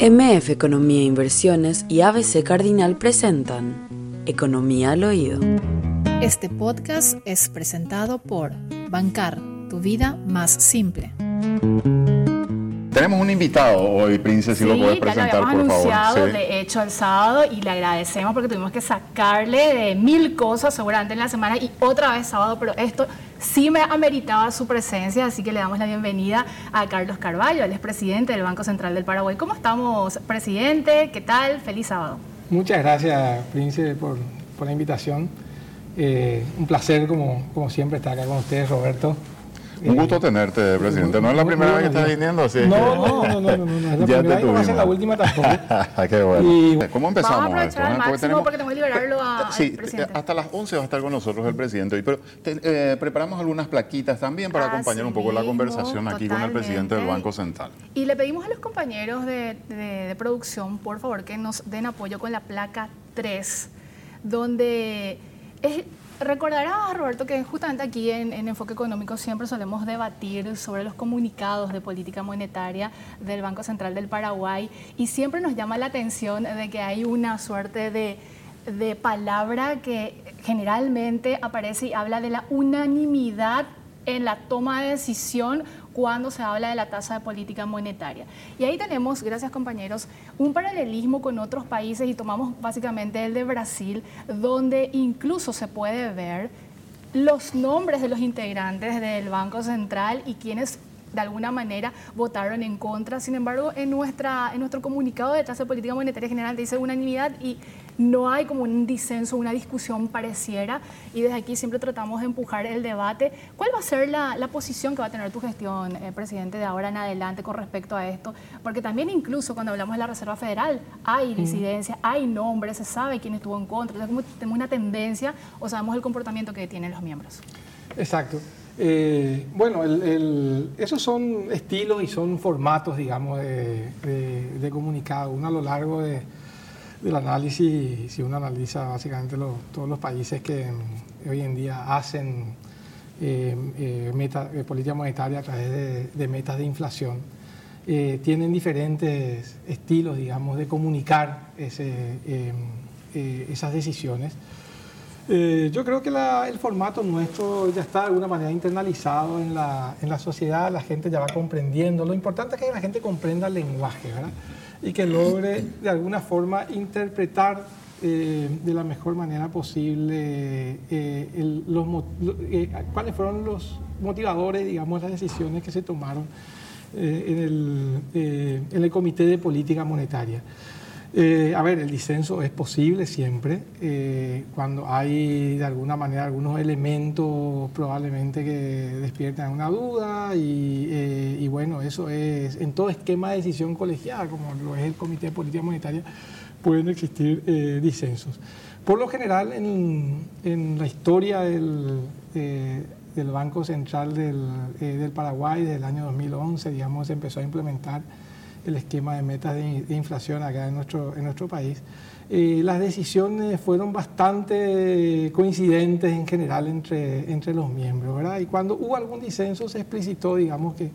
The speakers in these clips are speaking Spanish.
MF Economía e Inversiones y ABC Cardinal presentan Economía al Oído. Este podcast es presentado por Bancar, tu vida más simple. Tenemos un invitado hoy, Prince, si lo puedes presentar, ya lo por favor. anunciado, Sí. de hecho, el sábado y le agradecemos porque tuvimos que sacarle de mil cosas seguramente en la semana y otra vez sábado, pero esto sí me ameritaba su presencia, así que le damos la bienvenida a Carlos Carballo, él es presidente del Banco Central del Paraguay. ¿Cómo estamos, presidente? ¿Qué tal? Feliz sábado. Muchas gracias, Prince, por, por la invitación. Eh, un placer, como, como siempre, estar acá con ustedes, Roberto. Un gusto tenerte, presidente. ¿No es la primera vez que estás viniendo? Sí. No, no, no, no, no, es la Ya primera y no va a ser tuvimos. la última tampoco. Qué bueno. Y- ¿Cómo empezamos esto? eh? porque tenemos que liberarlo a- al Sí, presidente. hasta las 11 va a estar con nosotros el presidente pero te- eh, preparamos algunas plaquitas también para Así acompañar un poco la conversación aquí con el presidente del. Banco Central. Y le pedimos a los compañeros de, de- de producción, por favor, que nos den apoyo con la placa 3, donde es, recordarás, Roberto, que justamente aquí en, en Enfoque Económico siempre solemos debatir sobre los comunicados de política monetaria del Banco Central del Paraguay y siempre nos llama la atención de que hay una suerte de, de palabra que generalmente aparece y habla de la unanimidad en la toma de decisión cuando se habla de la tasa de política monetaria. Y ahí tenemos, gracias compañeros, un paralelismo con otros países y tomamos básicamente el de Brasil, donde incluso se puede ver los nombres de los integrantes del Banco Central y quienes de alguna manera votaron en contra. Sin embargo, en, nuestra, en nuestro comunicado de tasa de política monetaria general dice unanimidad y no hay como un disenso, una discusión pareciera. Y desde aquí siempre tratamos de empujar el debate. ¿Cuál va a ser la, la posición que va a tener tu gestión, eh, presidente, de ahora en adelante con respecto a esto? Porque también incluso cuando hablamos de la Reserva Federal hay disidencia, hay nombres, se sabe quién estuvo en contra. Como tenemos una tendencia o sabemos el comportamiento que tienen los miembros. Exacto. Eh, bueno, el- el- esos son estilos y son formatos, digamos, de, de- de comunicado. Uno a lo largo de- del análisis, si uno analiza básicamente todos los países que mm, hoy en día hacen eh, eh, eh, política monetaria a través de, metas de inflación, eh, tienen diferentes estilos, digamos, de comunicar eh, esas decisiones. Yo creo que el formato nuestro ya está de alguna manera internalizado en la, en la sociedad, la gente ya va comprendiendo. Lo importante es que la gente comprenda el lenguaje, ¿verdad? Y que logre de alguna forma interpretar eh, de la mejor manera posible eh, los, eh, cuáles fueron los motivadores, digamos, las decisiones que se tomaron eh, en, el, en el Comité de Política Monetaria. Eh, a ver, el disenso es posible siempre eh, cuando hay de alguna manera algunos elementos probablemente que despiertan una duda y, eh, y bueno, eso es en todo esquema de decisión colegiada, como lo es el Comité de Política Monetaria, pueden existir disensos. Por lo general, en, la historia del, Banco Central del, del Paraguay, desde el año 2011, digamos, se empezó a implementar el esquema de metas de, inflación acá en nuestro, en nuestro país. Eh, las decisiones fueron bastante coincidentes en general entre, entre los miembros, ¿verdad? Y cuando hubo algún disenso se explicitó, digamos, que,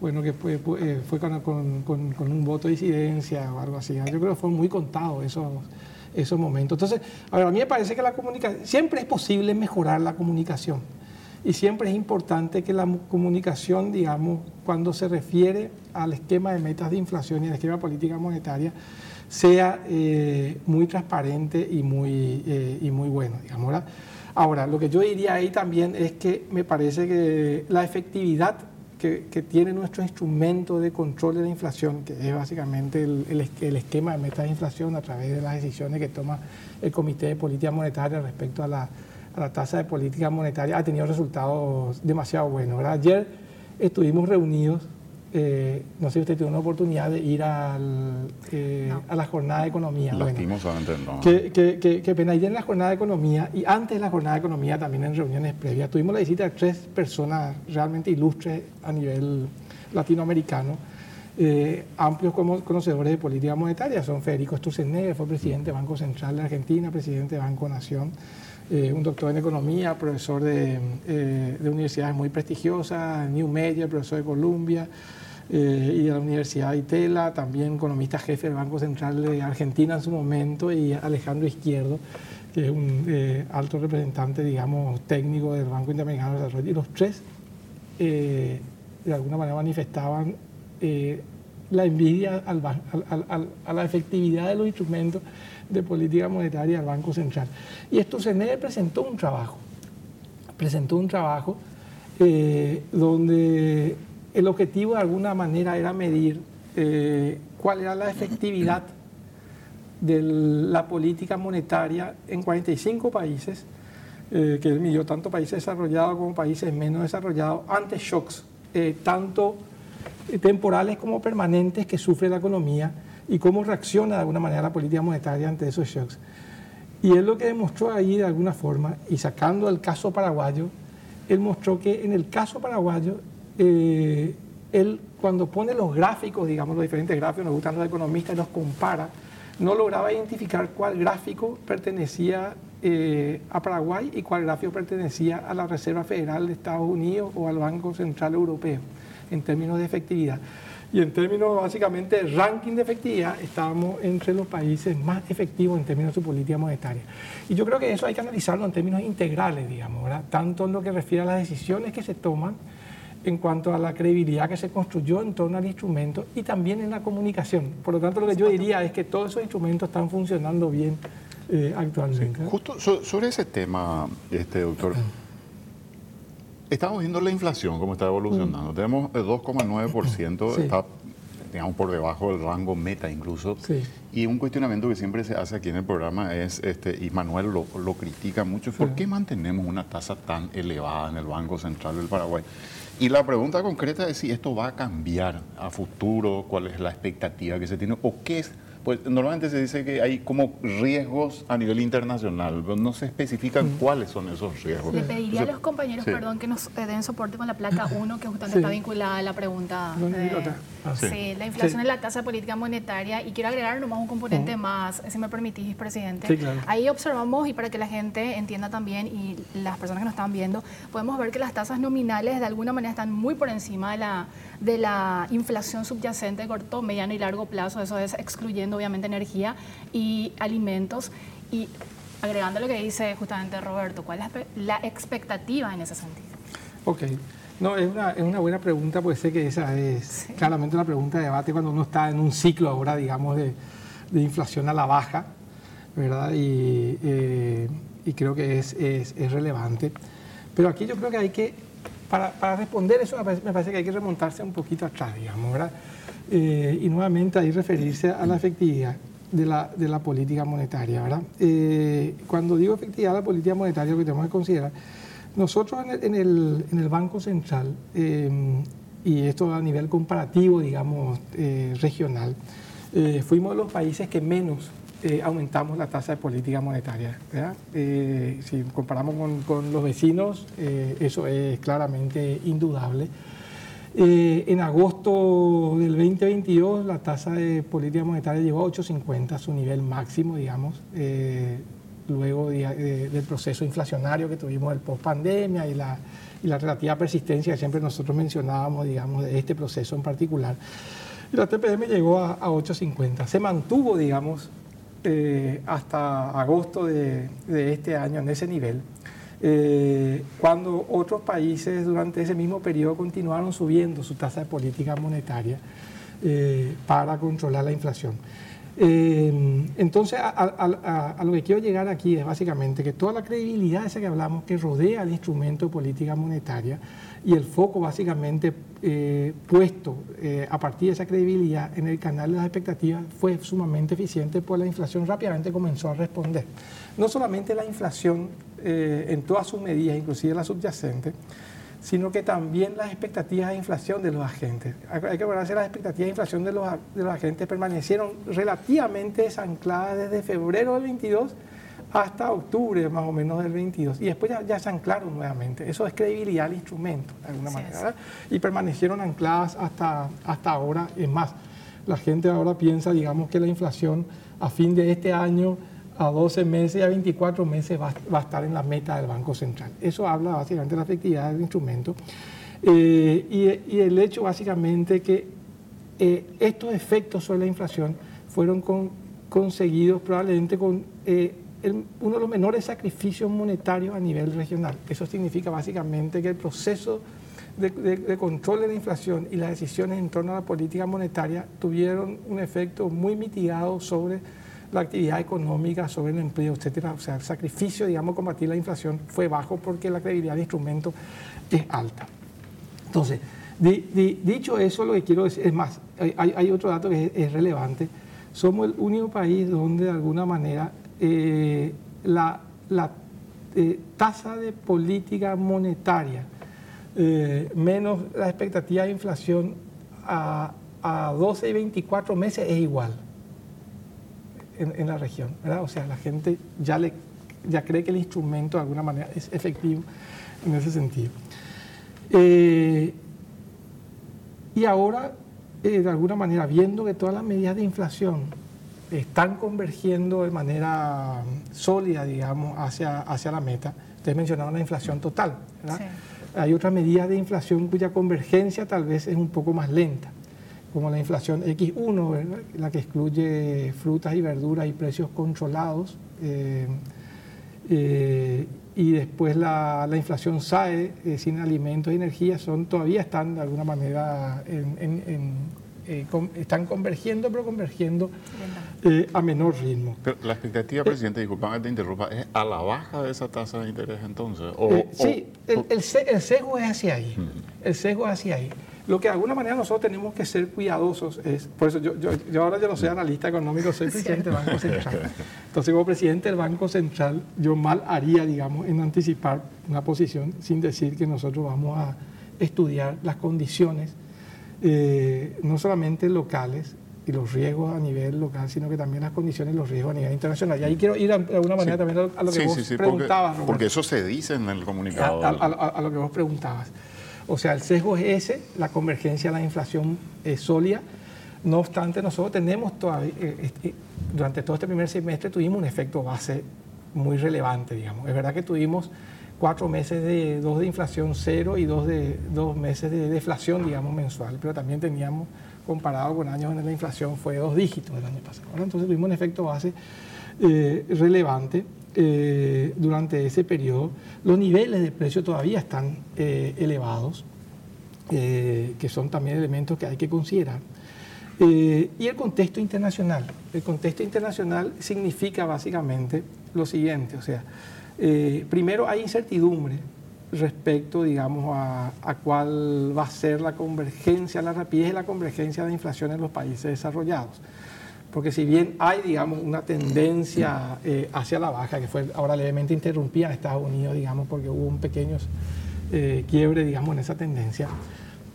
bueno, que fue, fue, fue con, con- un voto de disidencia o algo así. Yo creo que fueron muy contados esos, esos momentos. Entonces, a, a mí me parece que la comunicación, siempre es posible mejorar la comunicación. Y siempre es importante que la mu- comunicación, digamos, cuando se refiere al esquema de metas de inflación y al esquema de política monetaria, sea eh, muy transparente y muy, eh, y muy bueno, digamos. ¿verdad? Ahora, lo que yo diría ahí también es que me parece que la efectividad que, tiene nuestro instrumento de control de la inflación, que es básicamente el, el es- el esquema de metas de inflación a través de las decisiones que toma el Comité de Política Monetaria respecto a la, la tasa de política monetaria, ha tenido resultados demasiado buenos. ¿verdad? Ayer estuvimos reunidos, eh, no sé si usted tuvo una oportunidad de ir al, eh, No. a la jornada de economía. Bueno, Lastimosamente no. que, que, que, que pena, ayer en la jornada de economía y antes de la jornada de economía, también en reuniones previas, tuvimos la visita de tres personas realmente ilustres a nivel latinoamericano, eh, amplios como conocedores de política monetaria. Son Federico Sturzenegger, fue presidente del Banco Central de Argentina, presidente de Banco Nación, eh, un doctor en economía, profesor de, eh, de universidades muy prestigiosas, New Media, profesor de Columbia. eh, y de la Universidad de Itela, también economista jefe del Banco Central de Argentina en su momento, y Alejandro Izquierdo, que es un alto representante, digamos, técnico del Banco Interamericano de Desarrollo. Y los tres, de alguna manera, manifestaban la envidia a la efectividad de los instrumentos de política monetaria del Banco Central. Y esto CNE presentó un trabajo, presentó un trabajo donde el objetivo de alguna manera era medir eh, cuál era la efectividad de la política monetaria en 45 países, eh, que él midió tanto países desarrollados como países menos desarrollados, ante shocks, eh, tanto temporales como permanentes que sufre la economía y cómo reacciona de alguna manera la política monetaria ante esos shocks. Y él lo que demostró ahí de alguna forma, y sacando el caso paraguayo, él mostró que en el caso paraguayo eh, él cuando pone los gráficos, digamos los diferentes gráficos, nos gustan los economistas, y los compara, no lograba identificar cuál gráfico pertenecía eh, a Paraguay y cuál gráfico pertenecía a la Reserva Federal de Estados Unidos o al Banco Central Europeo en términos de efectividad. Y en términos básicamente de ranking de efectividad, estábamos entre los países más efectivos en términos de su política monetaria. Y yo creo que eso hay que analizarlo en términos integrales, digamos, ¿verdad? tanto en lo que refiere a las decisiones que se toman, en cuanto a la credibilidad que se construyó en torno al instrumento y también en la comunicación. Por lo tanto, lo que yo diría es que todos esos instrumentos están funcionando bien eh, actualmente. justo sobre ese tema, este doctor, estamos viendo la inflación, cómo está evolucionando. Mm. Tenemos el 2,9%, está digamos, por debajo del rango meta incluso. Y un cuestionamiento que siempre se hace aquí en el programa es, este, y Manuel lo, lo critica mucho, ¿por qué mantenemos una tasa tan elevada en el Banco Central del Paraguay? Y la pregunta concreta es si esto va a cambiar a futuro, cuál es la expectativa que se tiene o qué es pues normalmente se dice que hay como riesgos a nivel internacional, pero no se especifican mm. cuáles son esos riesgos. Le pediría a los compañeros, perdón, que nos den soporte con la placa 1, que justamente está vinculada a la pregunta. Ah, sí. la inflación es la tasa política monetaria y quiero agregar nomás un componente más, si me permitís, presidente. Ahí observamos y para que la gente entienda también y las personas que nos están viendo, podemos ver que las tasas nominales de alguna manera están muy por encima de la, de la inflación subyacente de corto, mediano y largo plazo, eso es excluyendo obviamente energía y alimentos. Y agregando lo que dice justamente Roberto, ¿cuál es la expectativa en ese sentido? Ok. No, es una, es una buena pregunta, porque sé que esa es claramente una pregunta de debate cuando uno está en un ciclo ahora, digamos, de, de inflación a la baja, ¿verdad? Y, eh, y creo que es, es, es, relevante. Pero aquí yo creo que hay que, para, para responder eso, me parece que hay que remontarse un poquito atrás, digamos, ¿verdad? Eh, y nuevamente ahí referirse a la efectividad de la, de la política monetaria. ¿verdad? Eh, cuando digo efectividad de la política monetaria, lo que tenemos que considerar, nosotros en el, en el, Banco Central, eh, y esto a nivel comparativo, digamos, regional, fuimos de los países que menos aumentamos la tasa de política monetaria. si comparamos con, con los vecinos, eso es claramente indudable. Eh, en agosto del 2022 la tasa de política monetaria llegó a 8,50, su nivel máximo, digamos, eh, luego del proceso inflacionario que tuvimos el post-pandemia y la, y la relativa persistencia que siempre nosotros mencionábamos, digamos, de este proceso en particular. La TPM llegó a, a 8,50. Se mantuvo, digamos, eh, hasta agosto de, este año en ese nivel. Eh, cuando otros países durante ese mismo periodo continuaron subiendo su tasa de política monetaria eh, para controlar la inflación. Entonces, a, lo que quiero llegar aquí es básicamente que toda la credibilidad esa que hablamos que rodea el instrumento de política monetaria y el foco básicamente puesto a partir de esa credibilidad en el canal de las expectativas fue sumamente eficiente, pues la inflación rápidamente comenzó a responder. No solamente la inflación eh, en todas sus medidas, inclusive la subyacente, sino que también las expectativas de inflación de los agentes. Hay que acordarse las expectativas de inflación de los, de los agentes permanecieron relativamente desancladas desde febrero del 22 hasta octubre más o menos del 22 y después ya, se anclaron nuevamente. Eso es credibilidad al instrumento, de alguna manera. Y permanecieron ancladas hasta, hasta ahora. Es más, la gente ahora piensa, digamos, que la inflación a fin de este año a 12 meses y a 24 meses va, a estar en la meta del Banco Central. Eso habla básicamente de la efectividad del instrumento. Eh, y, el hecho básicamente que eh, estos efectos sobre la inflación fueron conseguidos probablemente con eh, uno de los menores sacrificios monetarios a nivel regional. Eso significa básicamente que el proceso de, control de la inflación y las decisiones en torno a la política monetaria tuvieron un efecto muy mitigado sobre la actividad económica, sobre el empleo, etcétera. O sea, el sacrificio, digamos, combatir la inflación fue bajo porque la credibilidad del instrumento es alta. Entonces, dicho eso, lo que quiero decir, es más, hay, otro dato que es, relevante. Somos el único país donde de alguna manera eh, la, eh, tasa de política monetaria eh, menos la expectativa de inflación a, a, 12 y 24 meses es igual en, la región. ¿verdad? O sea, la gente ya, le, ya cree que el instrumento de alguna manera es efectivo en ese sentido. Y ahora, de alguna manera, viendo que todas las medidas de inflación están convergiendo de manera sólida, digamos, hacia, hacia la meta, ustedes mencionaron la inflación total, ¿verdad? Hay otras medidas de inflación cuya convergencia tal vez es un poco más lenta, como la inflación X1, la que excluye frutas y verduras y precios controlados. Eh, eh, y después la, inflación SAE, eh, sin alimentos y energía, son, todavía están de alguna manera en, están convergiendo, pero convergiendo eh, a menor ritmo. Pero la expectativa, presidente, disculpa que te interrumpa, ¿es a la baja de esa tasa de interés entonces? Eh, sí, el, el, sesgo es hacia ahí. El sesgo es hacia ahí. Lo que de alguna manera nosotros tenemos que ser cuidadosos es, por eso yo, yo, ahora yo no soy analista económico, soy presidente del Banco Central. Entonces, como presidente del Banco Central, yo mal haría, digamos, en anticipar una posición sin decir que nosotros vamos a estudiar las condiciones, eh, no solamente locales, y los riesgos a nivel local, sino que también las condiciones y los riesgos a nivel internacional. Y ahí quiero ir de alguna manera también a, lo que vos preguntabas. Porque, eso se dice en el comunicado. A, lo que vos preguntabas. O sea, el sesgo es ese, la convergencia a la inflación es sólida. No obstante, nosotros tenemos todavía, eh, eh, durante todo este primer semestre tuvimos un efecto base muy relevante, digamos. Es verdad que tuvimos cuatro meses de dos de inflación cero y dos, de, dos meses de deflación, digamos, mensual, pero también teníamos comparado con años donde la inflación fue dos dígitos el año pasado. Entonces tuvimos un efecto base eh, relevante eh, durante ese periodo. Los niveles de precio todavía están eh, elevados, que son también elementos que hay que considerar. y el contexto internacional. El contexto internacional significa básicamente lo siguiente, o sea, primero hay incertidumbre respecto, digamos, a, cuál va a ser la convergencia, la rapidez de la convergencia de inflación en los países desarrollados. Porque si bien hay, digamos, una tendencia eh, hacia la baja, que fue ahora levemente interrumpida en Estados Unidos, digamos, porque hubo un pequeño eh, quiebre, digamos, en esa tendencia,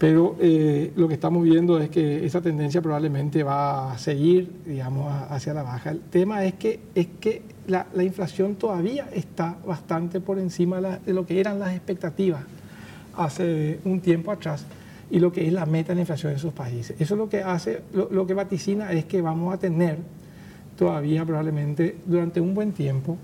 pero eh, lo que estamos viendo es que esa tendencia probablemente va a seguir, digamos, hacia la baja. El tema es que, es que la, inflación todavía está bastante por encima de lo que eran las expectativas hace un tiempo atrás y lo que es la meta de la inflación en esos países. Eso es lo que hace, lo que vaticina es que vamos a tener todavía probablemente durante un buen tiempo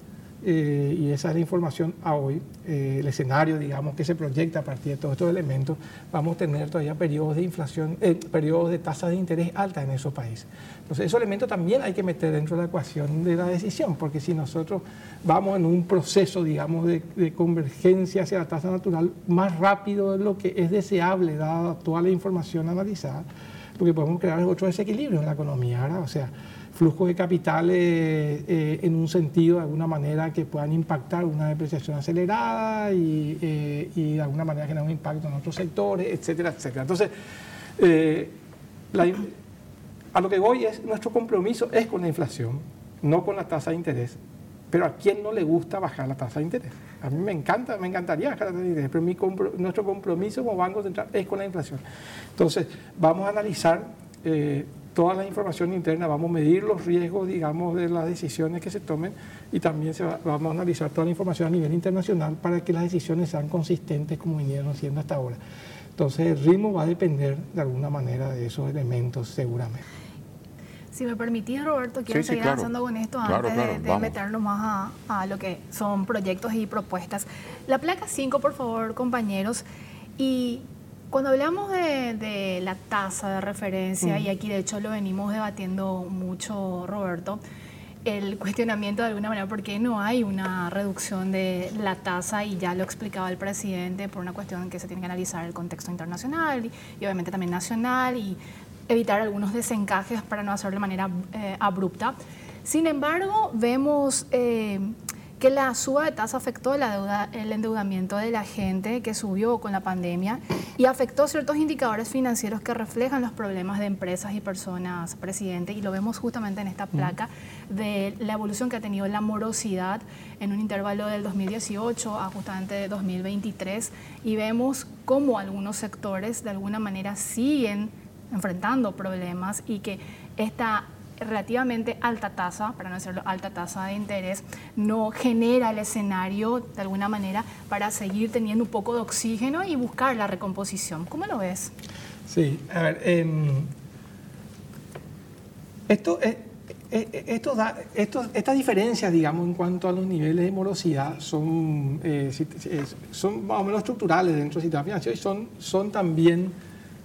eh, y esa es la información a hoy, eh, el escenario, digamos, que se proyecta a partir de todos estos elementos, vamos a tener todavía periodos de inflación, eh, periodos de tasas de interés altas en esos países. Entonces, esos elementos también hay que meter dentro de la ecuación de la decisión, porque si nosotros vamos en un proceso, digamos, de, de convergencia hacia la tasa natural más rápido de lo que es deseable, dada toda la información analizada, lo que podemos crear otro desequilibrio en la economía, ¿verdad? O sea, flujos de capitales eh, en un sentido, de alguna manera, que puedan impactar una depreciación acelerada y, eh, de alguna manera generar un impacto en otros sectores, etcétera, etcétera. Entonces, eh, a lo que voy es, nuestro compromiso es con la inflación, no con la tasa de interés. Pero a quién no le gusta bajar la tasa de interés. A mí me encanta, me encantaría bajar la tasa de interés, pero nuestro compromiso como Banco Central es con la inflación. Entonces, vamos a analizar toda la información interna, vamos a medir los riesgos, digamos, de las decisiones que se tomen y también se vamos a analizar toda la información a nivel internacional para que las decisiones sean consistentes como vinieron siendo hasta ahora. Entonces el ritmo va a depender de alguna manera de esos elementos seguramente. Si me permitís, Roberto, quiero seguir avanzando con esto antes de, meternos más a, a, lo que son proyectos y propuestas. La placa 5, por favor, compañeros. Y Cuando hablamos de, la tasa de referencia, y aquí de hecho lo venimos debatiendo mucho, Roberto, el cuestionamiento de alguna manera, ¿por qué no hay una reducción de la tasa? Y ya lo explicaba el presidente, por una cuestión que se tiene que analizar el contexto internacional y, obviamente también nacional y evitar algunos desencajes para no hacerlo de manera eh, abrupta. Sin embargo, vemos eh, que la suba de tasa afectó la deuda, el endeudamiento de la gente que subió con la pandemia y afectó ciertos indicadores financieros que reflejan los problemas de empresas y personas, presidente, y lo vemos justamente en esta placa de la evolución que ha tenido la morosidad en un intervalo del 2018 a justamente 2023 y vemos cómo algunos sectores de alguna manera siguen enfrentando problemas y que esta relativamente alta tasa, para no decirlo alta tasa de interés, no genera el escenario de alguna manera para seguir teniendo un poco de oxígeno y buscar la recomposición. ¿Cómo lo ves? Sí, a ver, em, esto, eh, eh, esto da, estas diferencias, digamos, en cuanto a los niveles de morosidad son, eh, son más o menos estructurales dentro del sistema financiero y son, son también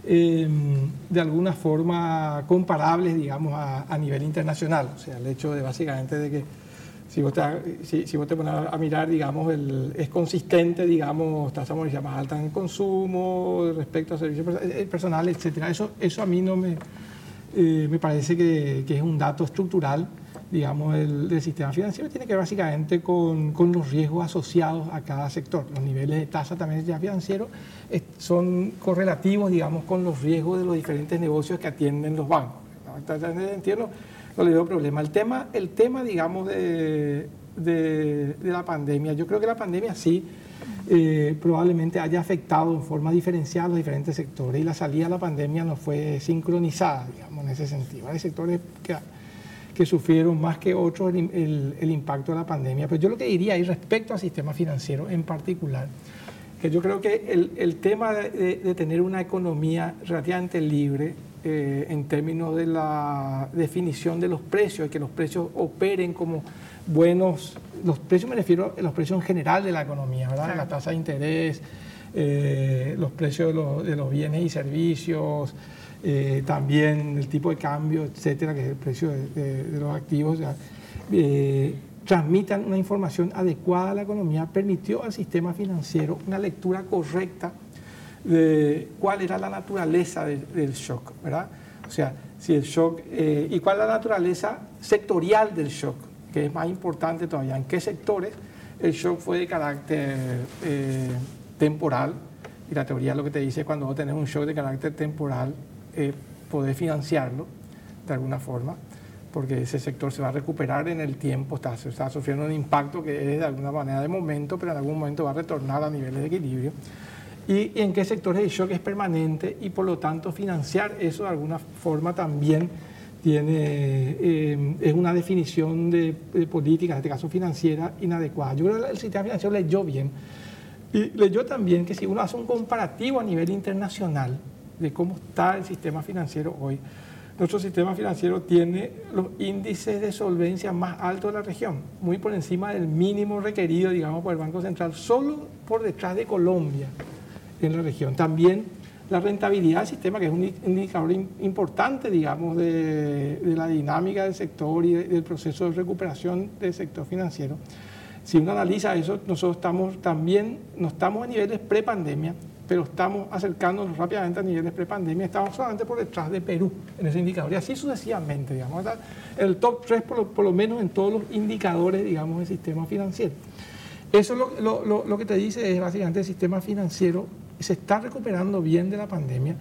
Em, de alguna forma comparables, digamos, a, nivel internacional. O sea, el hecho de básicamente de que si vos te, si, vos te pones a mirar, digamos, el, es consistente, digamos, tasa de más alta en consumo respecto a servicios eh, personales, etcétera. Eso, eso a mí no me, eh, me parece que, que, es un dato estructural digamos, el, del sistema financiero tiene que ver básicamente con, con, los riesgos asociados a cada sector. Los niveles de tasa también del sistema financiero son correlativos, digamos, con los riesgos de los diferentes negocios que atienden los bancos. En ese no, le veo problema. El tema, el tema digamos, de, de, la pandemia, yo creo que la pandemia sí eh, probablemente haya afectado en forma diferenciada a los diferentes sectores y la salida de la pandemia no fue sincronizada, digamos, en ese sentido. Hay sectores que que sufrieron más que otros el, el, impacto de la pandemia. Pero yo lo que diría y respecto al sistema financiero en particular, que yo creo que el, el tema de, de, tener una economía relativamente libre eh, en términos de la definición de los precios, que los precios operen como buenos, los precios me refiero a los precios en general de la economía, ¿verdad? La tasa de interés, eh, los precios de los, de los bienes y servicios, eh, también el tipo de cambio, etcétera, que es el precio de, los activos, eh, transmitan una información adecuada a la economía, permitió al sistema financiero una lectura correcta de cuál era la naturaleza del shock, ¿verdad? O sea, si el shock, eh, y cuál es la naturaleza sectorial del shock, que es más importante todavía, en qué sectores el shock fue de carácter temporal, y la teoría lo que te dice cuando vos tenés un shock de carácter temporal, eh, poder financiarlo de alguna forma, porque ese sector se va a recuperar en el tiempo, está, está sufriendo un impacto que es de alguna manera de momento, pero en algún momento va a retornar a niveles de equilibrio. Y, en qué sectores el shock es permanente y por lo tanto financiar eso de alguna forma también tiene, eh, es una definición de, política, en este caso financiera, inadecuada. Yo creo que el sistema financiero leyó bien. Y leyó también que si uno hace un comparativo a nivel internacional, de cómo está el sistema financiero hoy. Nuestro sistema financiero tiene los índices de solvencia más altos de la región, muy por encima del mínimo requerido, digamos, por el Banco Central, solo por detrás de Colombia en la región. También la rentabilidad del sistema, que es un indicador importante, digamos, de, la dinámica del sector y del proceso de recuperación del sector financiero. Si uno analiza eso, nosotros estamos también, no estamos a niveles pre-pandemia, pero estamos acercándonos rápidamente a niveles prepandemia, estamos solamente por detrás de Perú en ese indicador, y así sucesivamente, digamos, el top 3 por lo, menos en todos los indicadores, digamos, del sistema financiero. Eso lo, lo, lo, que te dice es básicamente el sistema financiero se está recuperando bien de la pandemia,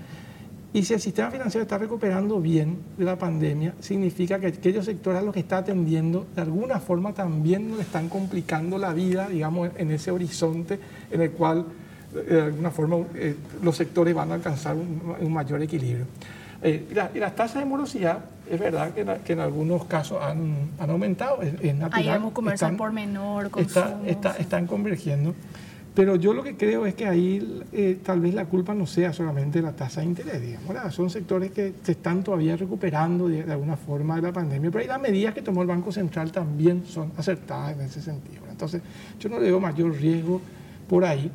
y si el sistema financiero está recuperando bien de la pandemia, significa que aquellos sectores a los que está atendiendo, de alguna forma también le están complicando la vida, digamos, en ese horizonte en el cual de alguna forma eh, los sectores van a alcanzar un, mayor equilibrio. Eh, y, las tasas de morosidad, es verdad que, en algunos casos han, han aumentado, es, natural. Ahí vamos conversar por menor, está, está, Están convergiendo. Pero yo lo que creo es que ahí eh, tal vez la culpa no sea solamente la tasa de interés, digamos, son sectores que se están todavía recuperando de, alguna forma de la pandemia, pero ahí las medidas que tomó el Banco Central también son acertadas en ese sentido. Entonces, yo no le veo mayor riesgo por ahí.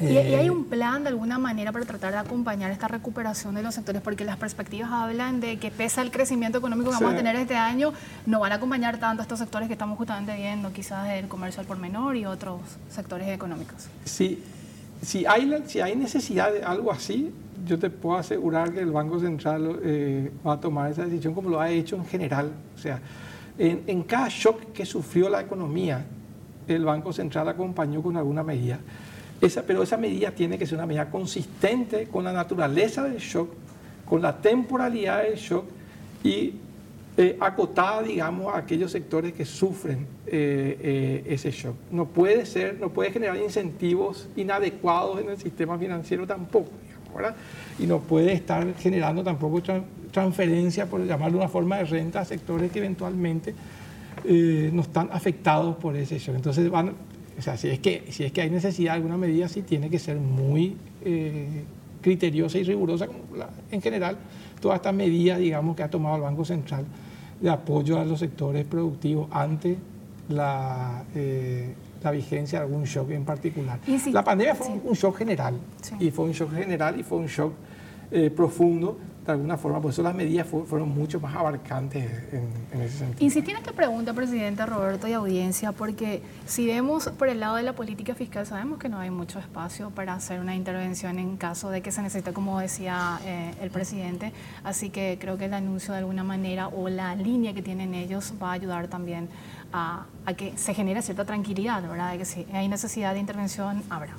¿Y, hay un plan de alguna manera para tratar de acompañar esta recuperación de los sectores? Porque las perspectivas hablan de que pese al crecimiento económico que vamos a tener este año, no van a acompañar tanto a estos sectores que estamos justamente viendo, quizás el comercio al por menor y otros sectores económicos. Sí, si hay, si hay necesidad de algo así, yo te puedo asegurar que el Banco Central eh, va a tomar esa decisión como lo ha hecho en general. O sea, en, en cada shock que sufrió la economía, el Banco Central acompañó con alguna medida. Esa, pero esa medida tiene que ser una medida consistente con la naturaleza del shock, con la temporalidad del shock y eh, acotada, digamos, a aquellos sectores que sufren eh, eh, ese shock. No puede ser, no puede generar incentivos inadecuados en el sistema financiero tampoco, ¿verdad? Y no puede estar generando tampoco transferencia, por llamarlo una forma de renta, a sectores que eventualmente no están afectados por ese shock. Entonces van, o sea, si es que, si es que hay necesidad de alguna medida, sí tiene que ser muy eh, criteriosa y rigurosa, como en general, todas estas medidas, digamos, que ha tomado el Banco Central de apoyo a los sectores productivos ante la, eh, la vigencia de algún shock en particular. la pandemia fue un shock general, y fue un shock general y fue un shock eh, profundo de alguna forma, por eso las medidas fueron mucho más abarcantes en, ese sentido. Insistí en esta pregunta, presidente Roberto y audiencia, porque si vemos por el lado de la política fiscal, sabemos que no hay mucho espacio para hacer una intervención en caso de que se necesite, como decía eh, el presidente, así que creo que el anuncio de alguna manera o la línea que tienen ellos va a ayudar también a, que se genere cierta tranquilidad, ¿verdad? De que si hay necesidad de intervención, habrá.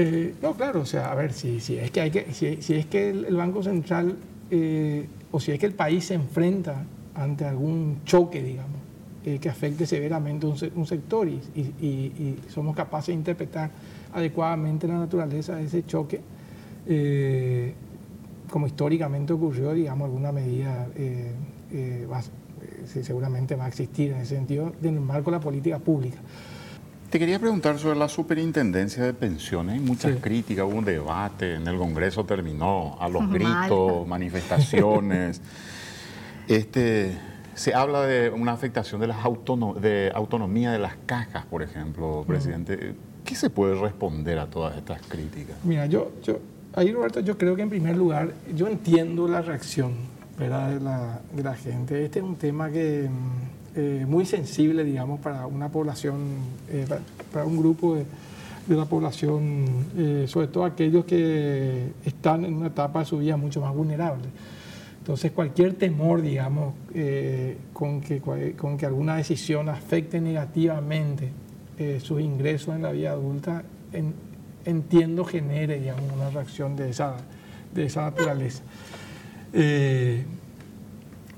Eh, no, claro, o sea, a ver, si, si es que, hay que, si, es que el, Banco Central eh, o si es que el país se enfrenta ante algún choque, digamos, eh, que afecte severamente un, un sector y, somos capaces de interpretar adecuadamente la naturaleza de ese choque, como históricamente ocurrió, digamos, alguna medida seguramente va a existir en ese sentido en el marco de la política pública. Te quería preguntar sobre la superintendencia de pensiones. Hay muchas críticas, hubo un debate, en el Congreso terminó a los gritos, manifestaciones. este, se habla de una afectación de, las de autonomía de las cajas, por ejemplo, presidente. ¿Qué se puede responder a todas estas críticas? Mira, yo, yo, ahí Roberto, yo creo que en primer lugar, yo entiendo la reacción De, la, de la gente. Este es un tema que mm, eh, muy sensible, digamos, para una población, eh, para, un grupo de, la población, eh, sobre todo aquellos que están en una etapa de su vida mucho más vulnerable. Entonces, cualquier temor, digamos, con, que, con que alguna decisión afecte negativamente sus ingresos en la vida adulta, entiendo genere, digamos, una reacción de esa, de esa naturaleza.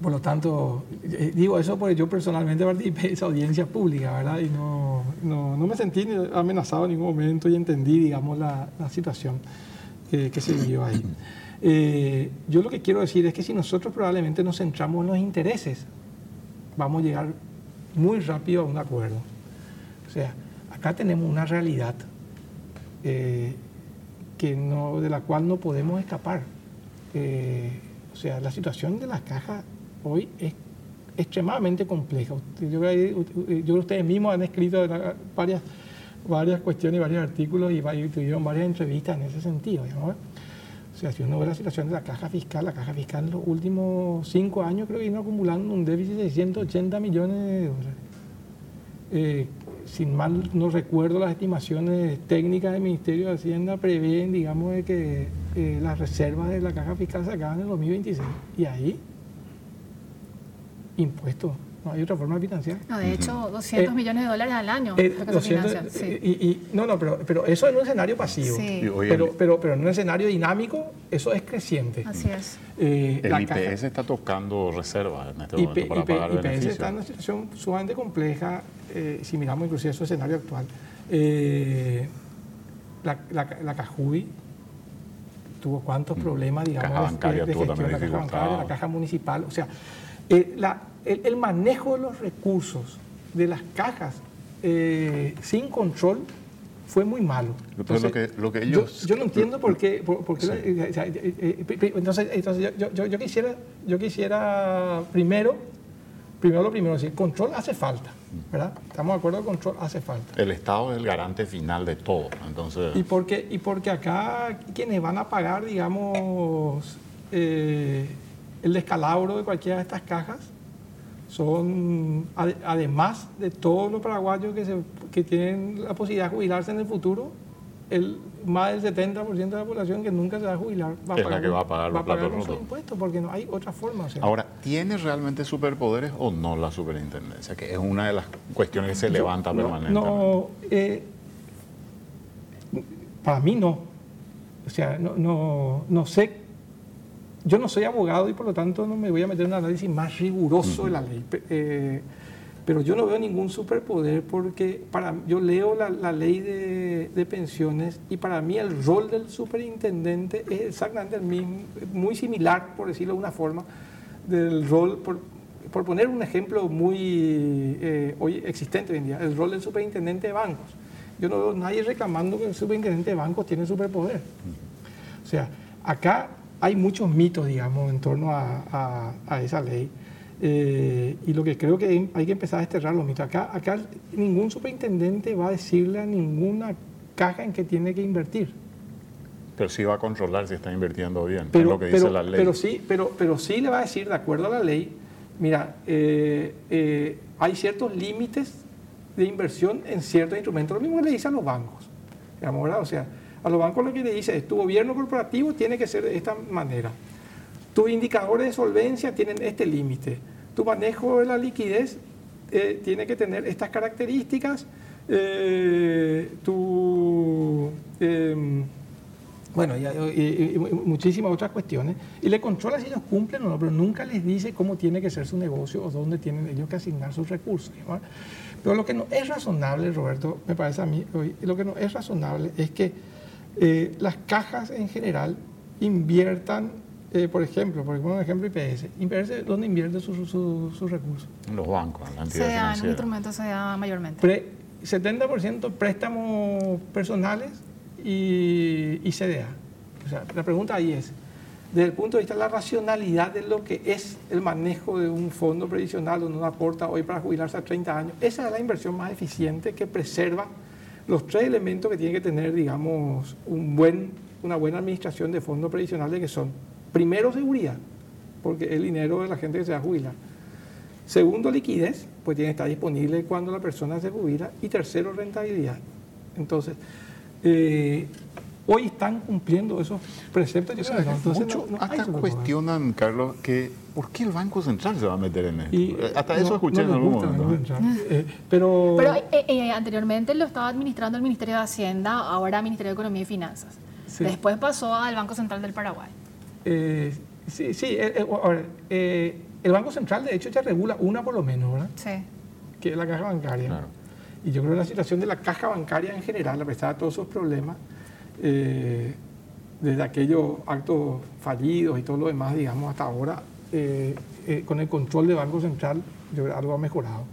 Por lo tanto, eh, digo eso porque yo personalmente participé de esa audiencia pública, ¿verdad? Y no, no, no me sentí amenazado en ningún momento y entendí, digamos, la, la situación que, se vivió ahí. Eh, yo lo que quiero decir es que si nosotros probablemente nos centramos en los intereses, vamos a llegar muy rápido a un acuerdo. O sea, acá tenemos una realidad eh, que no, de la cual no podemos escapar. o sea, la situación de las cajas hoy es extremadamente compleja. Yo creo que ustedes mismos han escrito varias, varias cuestiones, varios artículos y, tuvieron varias entrevistas en ese sentido. O sea, si uno ve la situación de la caja fiscal, la caja fiscal en los últimos cinco años creo que vino acumulando un déficit de 180 millones de dólares. Eh, sin mal no recuerdo las estimaciones técnicas del Ministerio de Hacienda prevén, digamos, de que eh, las reservas de la caja fiscal se acaban en el 2026. Y ahí impuestos. No hay otra forma de financiar. No, de hecho, 200 eh, millones de dólares al año. Eh, y, no, no, pero, pero eso en un escenario pasivo. Pero, pero, pero en un escenario dinámico, eso es creciente. Así es. Eh, el IPS está tocando reservas en este momento para pagar IPS está en una situación sumamente compleja, si miramos inclusive su escenario actual. la, la, la Cajuy tuvo cuántos mm. problemas, digamos, caja bancaria, de, gestión, la caja bancaria, la caja municipal, o sea, la, el, manejo de los recursos de las cajas eh, sin control fue muy malo. Entonces, lo que, ellos... yo, no entiendo por qué... entonces, yo, yo, quisiera, yo quisiera primero primero lo primero, decir, control hace falta, ¿verdad? Estamos de acuerdo, control hace falta. El Estado es el garante final de todo, entonces... Y porque, y porque acá quienes van a pagar, digamos, eh, el descalabro de cualquiera de estas cajas son, además de todos los paraguayos que, se, que tienen la posibilidad de jubilarse en el futuro, el, más del 70% de la población que nunca se va a jubilar va a pagar, la que va a pagar, va a pagar los impuestos porque no hay otra forma. Ahora, ¿tiene realmente superpoderes o no la superintendencia? Que es una de las cuestiones que se levanta permanentemente. No, eh, para mí no. O sea, no, no, no sé yo no soy abogado y por lo tanto no me voy a meter en un análisis más riguroso de la ley. Eh, pero yo no veo ningún superpoder porque para, yo leo la, ley de, pensiones y para mí el rol del superintendente es exactamente el mismo, muy similar, por decirlo de una forma, del rol, por, poner un ejemplo muy eh, hoy existente hoy en día, el rol del superintendente de bancos. Yo no veo nadie reclamando que el superintendente de bancos tiene superpoder. O sea, acá hay muchos mitos, digamos, en torno a, esa ley. Eh, y lo que creo que hay que empezar a desterrar los mitos. Acá, acá ningún superintendente va a decirle a ninguna caja en que tiene que invertir. Pero sí va a controlar si está invirtiendo bien, pero, es lo que dice la ley. Pero sí, pero, pero sí le va a decir, de acuerdo a la ley, mira, eh, eh, hay ciertos límites de inversión en ciertos instrumentos. Lo mismo le dice a los bancos. Digamos, ¿verdad? O sea, a los bancos lo que le dice es, tu gobierno corporativo tiene que ser de esta manera. Tus indicadores de solvencia tienen este límite. Tu manejo de la liquidez eh, tiene que tener estas características. Eh, tu, em, bueno, y, muchísimas otras cuestiones. Y le controla si ellos cumplen o no, pero nunca les dice cómo tiene que ser su negocio o dónde tienen ellos que asignar sus recursos. Pero lo que no es razonable, Roberto, me parece a mí, lo que no es razonable es que eh, las cajas en general inviertan, eh, por ejemplo, por ejemplo, un ejemplo IPS, IPS ¿dónde invierte sus recursos? En los bancos, en la entidad en instrumentos se da mayormente. 70% préstamos personales y, y CDA. O sea, la pregunta ahí es, desde el punto de vista de la racionalidad de lo que es el manejo de un fondo previsional donde uno aporta hoy para jubilarse a 30 años, esa es la inversión más eficiente que preserva los tres elementos que tiene que tener, digamos, un buen, una buena administración de fondos previsionales que son, primero, seguridad, porque el dinero de la gente que se va a jubilar. Segundo, liquidez, pues tiene que estar disponible cuando la persona se jubila. Y tercero, rentabilidad. Entonces, eh, hoy están cumpliendo esos preceptos. Muchos hasta cuestionan, Carlos, que ¿por qué el Banco Central se va a meter en esto? Eh, hasta eso escuché en algún momento. Eh, pero pero eh, anteriormente lo estaba administrando el Ministerio de Hacienda, ahora Ministerio de Economía y Finanzas. Después pasó al Banco Central del Paraguay. Sí, sí. el Banco Central, de hecho, ya regula una por lo menos, ¿verdad? Sí. Que es la caja bancaria. Claro. Y yo creo que la situación de la caja bancaria en general, a pesar de todos sus problemas, eh, desde aquellos actos fallidos y todo lo demás, digamos, hasta ahora, eh, eh, con el control del Banco Central, yo creo que algo ha mejorado.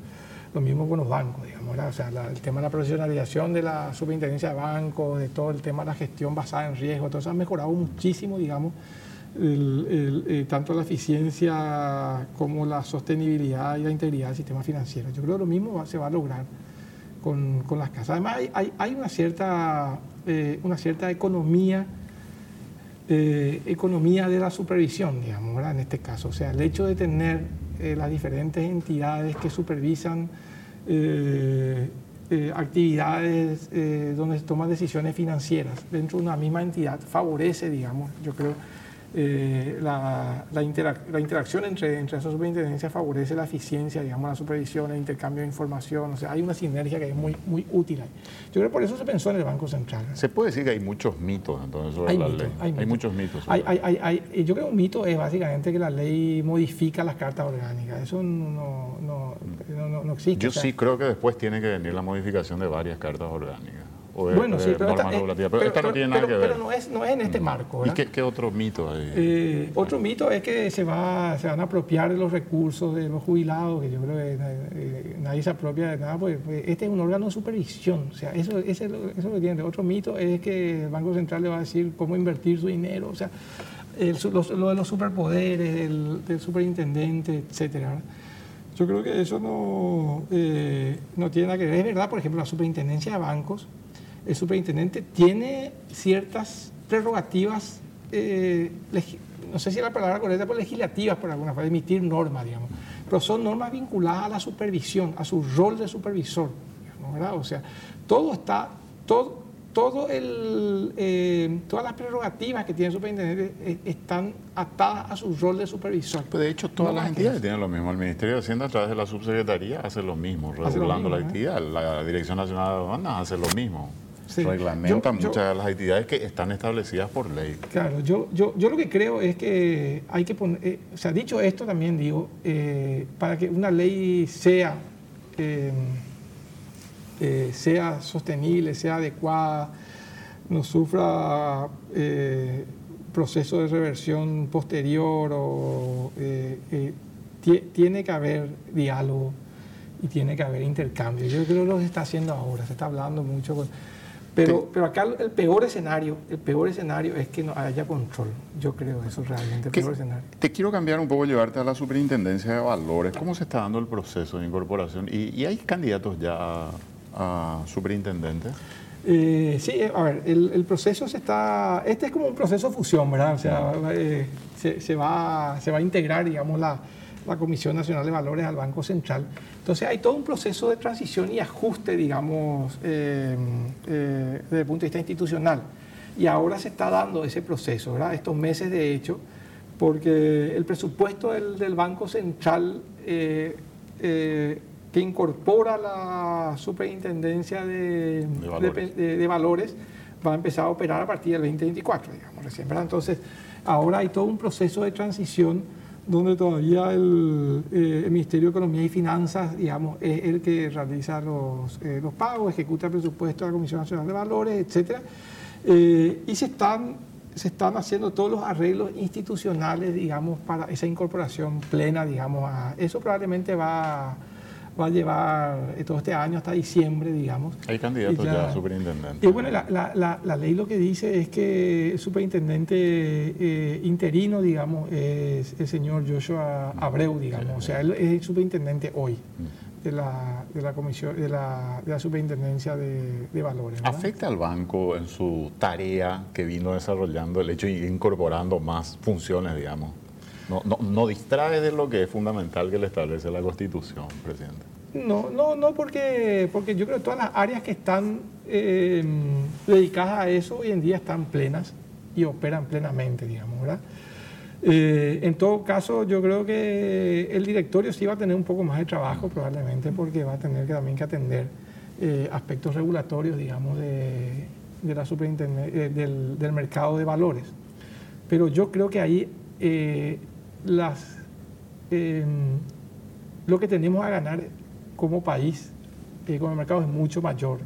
Lo mismo con los bancos, digamos, o sea, el tema de la profesionalización de la superintendencia de bancos, de todo el tema de la gestión basada en riesgo, todo eso ha mejorado muchísimo, digamos, tanto la eficiencia como la sostenibilidad y la integridad del sistema financiero. Yo creo que lo mismo se va a lograr con, las casas. Además, hay, una cierta eh, una cierta economía, eh, economía de la supervisión, digamos, en este caso. O sea, el hecho de tener eh, las diferentes entidades que supervisan actividades donde se toman decisiones financieras dentro de una misma entidad favorece, digamos, yo creo, eh, la, la, interacción entre, entre esas superintendencias favorece la eficiencia, digamos, la supervisión, el intercambio de información, o sea, hay una sinergia que es muy, muy útil ahí. Yo creo que por eso se pensó en el Banco Central. Se puede decir que hay muchos mitos entonces sobre hay la ley. Hay, muchos mitos. Hay, hay, yo creo que un mito es básicamente que la ley modifica las cartas orgánicas. Eso no, no, no, no existe. Yo sí creo que después tiene que venir la modificación de varias cartas orgánicas bueno, sí, pero, esta, pero, no tiene nada que ver. Pero no es, no es en este mm. marco. ¿Y qué, otro mito hay? Eh, otro mito es que se, va, se van a apropiar de los recursos de los jubilados, que yo creo que eh, nadie se apropia de nada, porque pues, este es un órgano de supervisión. O sea, eso, eso, es lo que tiene. Otro mito es que el Banco Central le va a decir cómo invertir su dinero. O sea, lo de los superpoderes del, superintendente, etcétera. Yo creo que eso no, eh, no tiene nada que ver. Es verdad, por ejemplo, la superintendencia de bancos, el superintendente tiene ciertas prerrogativas, eh, no sé si es la palabra correcta, pero legislativas, por alguna forma, emitir normas, digamos. Pero son normas vinculadas a la supervisión, a su rol de supervisor, ¿verdad? O sea, todo está, todo, todo el, eh, todas las prerrogativas que tiene el superintendente eh, están atadas a su rol de supervisor. Pues de hecho, todas las entidades tienen lo mismo. El Ministerio de Hacienda, a través de la subsecretaría, hace lo mismo, regulando la actividad. La Dirección Nacional de Aduanas hace lo mismo. Reglamenta muchas de las actividades que están establecidas por ley. Claro, yo, yo, yo lo que creo es que hay que poner, eh, o sea, dicho esto también digo, para que una ley sea eh, sea sostenible, sea adecuada, no sufra eh, proceso de reversión posterior o eh, tiene que haber diálogo y tiene que haber intercambio. Yo creo que lo se está haciendo ahora, se está hablando mucho. Pero, pero acá el peor escenario, el peor escenario es que no haya control. Yo creo eso realmente el peor escenario. Te quiero cambiar un poco, llevarte a la superintendencia de valores. ¿Cómo se está dando el proceso de incorporación? Y, y hay candidatos ya a superintendente? Eh, sí, eh, a ver, el, proceso se está, este es como un proceso de fusión, ¿verdad? O sea, eh, se, va, se va a integrar, digamos, la, la, Comisión Nacional de Valores al Banco Central. Entonces hay todo un proceso de transición y ajuste, digamos, desde el punto de vista institucional. Y ahora se está dando ese proceso, ¿verdad? Estos meses, de hecho, porque el presupuesto del, del Banco Central que incorpora la superintendencia de, valores. va a empezar a operar a partir del 2024, digamos, recién, Entonces, ahora hay todo un proceso de transición donde todavía el, eh, Ministerio de Economía y Finanzas, digamos, es el que realiza los, eh, los pagos, ejecuta el presupuesto de la Comisión Nacional de Valores, etcétera, eh, y se están, se están haciendo todos los arreglos institucionales, digamos, para esa incorporación plena, digamos, a, eso probablemente va a va a llevar eh, todo este año hasta diciembre, digamos. Hay candidatos ya, a superintendente. Y bueno, la, ley lo que dice es que el superintendente eh, interino, digamos, es el señor Joshua Abreu, digamos. O sea, él es el superintendente hoy mm. de la, de la comisión, de la, de la superintendencia de, de valores. ¿Afecta al banco en su tarea que vino desarrollando el hecho de incorporando más funciones, digamos? No, no, no, distrae de lo que es fundamental que le establece la Constitución, presidente. No, no, no, porque, porque yo creo que todas las áreas que están eh, dedicadas a eso hoy en día están plenas y operan plenamente, digamos, ¿verdad? Eh, en todo caso, yo creo que el directorio sí va a tener un poco más de trabajo probablemente porque va a tener que, también que atender eh, aspectos regulatorios, digamos, de, de la del, del, mercado de valores. Pero yo creo que ahí em, lo que tenemos a ganar como país, eh, el mercado es mucho mayor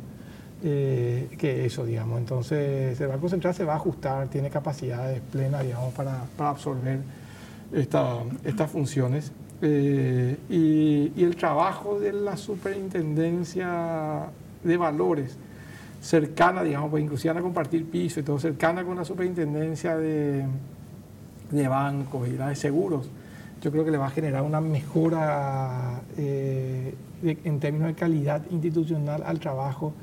eh, que eso, digamos. Entonces, el Banco Central se va a ajustar, tiene capacidades plenas, digamos, para, absorber estas funciones. Eh, y, y, el trabajo de la superintendencia de valores cercana, digamos, pues inclusive a compartir piso y todo, cercana con la superintendencia de, de bancos y la de seguros, yo creo que le va a generar una mejora eh, en términos de calidad institucional al trabajo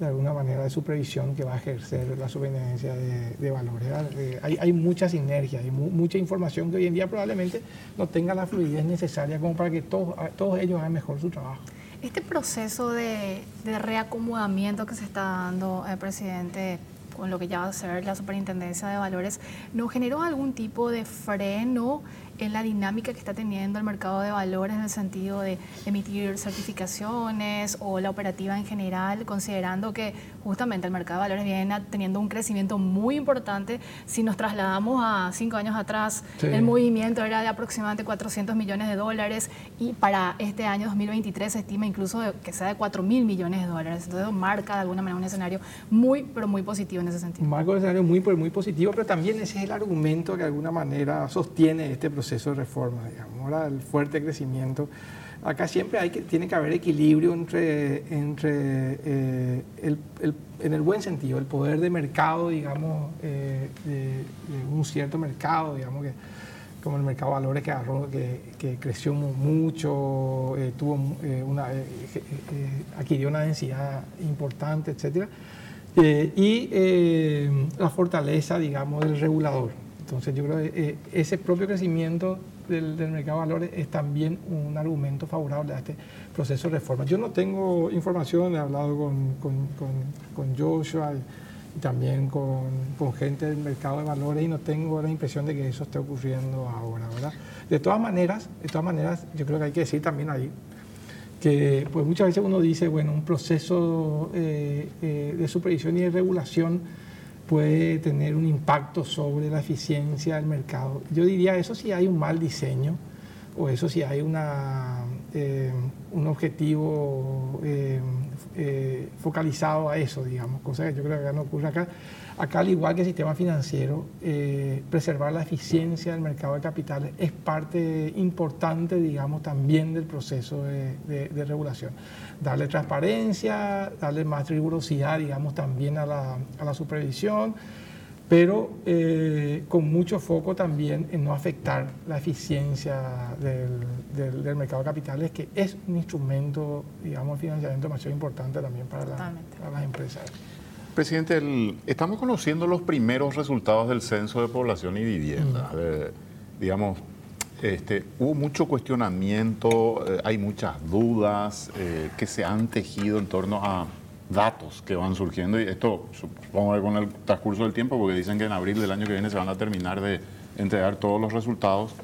de alguna manera de supervisión que va a ejercer la superintendencia de, valores. Eh, hay, hay, mucha sinergia, hay mucha información que hoy en día probablemente no tenga la fluidez necesaria como para que todos, todos ellos hagan mejor su trabajo. Este proceso de, de reacomodamiento que se está dando, eh, presidente, con lo que ya va a ser la Superintendencia de Valores, ¿no generó algún tipo de freno en la dinámica que está teniendo el mercado de valores en el sentido de emitir certificaciones o la operativa en general, considerando que justamente el mercado de valores viene teniendo un crecimiento muy importante. Si nos trasladamos a cinco años atrás, el movimiento era de aproximadamente 400 millones de dólares y para este año 2023 se estima incluso que sea de 4 mil millones de dólares. Entonces marca de alguna manera un escenario muy, pero muy positivo en ese sentido. Marca un escenario muy, pero muy positivo, pero también ese es el argumento que de alguna manera sostiene este proceso proceso de reforma, digamos, el fuerte crecimiento. Acá siempre hay que, tiene que haber equilibrio entre, entre eh, el, en el buen sentido, el poder de mercado, digamos, eh, de, un cierto mercado, digamos, que como el mercado de valores que, que, creció mucho, eh, tuvo una, adquirió una densidad importante, etc. y la fortaleza, digamos, del regulador. Entonces yo creo que ese propio crecimiento del, mercado de valores es también un argumento favorable a este proceso de reforma. Yo no tengo información, he hablado con, con, con, Joshua y, también con, gente del mercado de valores y no tengo la impresión de que eso esté ocurriendo ahora, ¿verdad? De todas maneras, de todas maneras, yo creo que hay que decir también ahí que pues muchas veces uno dice, bueno, un proceso eh, eh, de supervisión y de regulación puede tener un impacto sobre la eficiencia del mercado. Yo diría eso si hay un mal diseño o eso si hay una, eh, un objetivo eh, eh, focalizado a eso, digamos, cosa que yo creo que no ocurre acá. Acá, al igual que el sistema financiero, preservar la eficiencia del mercado de capitales es parte importante, digamos, también del proceso de, de regulación darle transparencia, darle más rigurosidad, digamos, también a la supervisión, pero eh, con mucho foco también en no afectar la eficiencia del, del, mercado de capitales, que es un instrumento, digamos, de financiamiento demasiado importante también para, las empresas. Presidente, estamos conociendo los primeros resultados del Censo de Población y Vivienda. Mm. digamos, este, hubo mucho cuestionamiento, eh, hay muchas dudas eh, que se han tejido en torno a datos que van surgiendo y esto supongo que con el transcurso del tiempo, porque dicen que en abril del año que viene se van a terminar de entregar todos los resultados,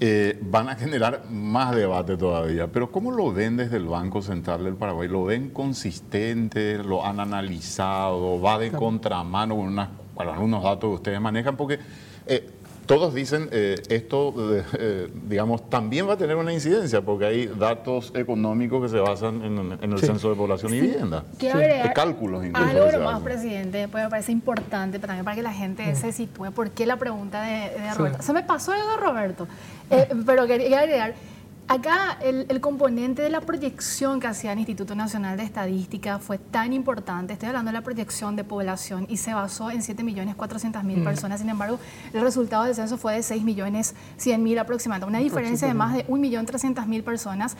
eh, van a generar más debate todavía. Pero ¿cómo lo ven desde el Banco Central del Paraguay? ¿Lo ven consistente? ¿Lo han analizado? ¿Va de contramano con, unas, con algunos datos que ustedes manejan? Porque todos dicen eh, esto, eh, digamos, también va a tener una incidencia porque hay datos económicos que se basan en, el censo de población y vivienda. Quiero agregar cálculos incluso. Algo más, presidente, pues me parece importante también para que la gente se sitúe. ¿Por qué la pregunta de, Roberto? Se me pasó algo de Roberto, eh, pero quería agregar Acá el, componente de la proyección que hacía el Instituto Nacional de Estadística fue tan importante. Estoy hablando de la proyección de población y se basó en 7.400.000 mm. personas. Sin embargo, el resultado del censo fue de 6.100.000 aproximadamente. Una diferencia de más de 1.300.000 personas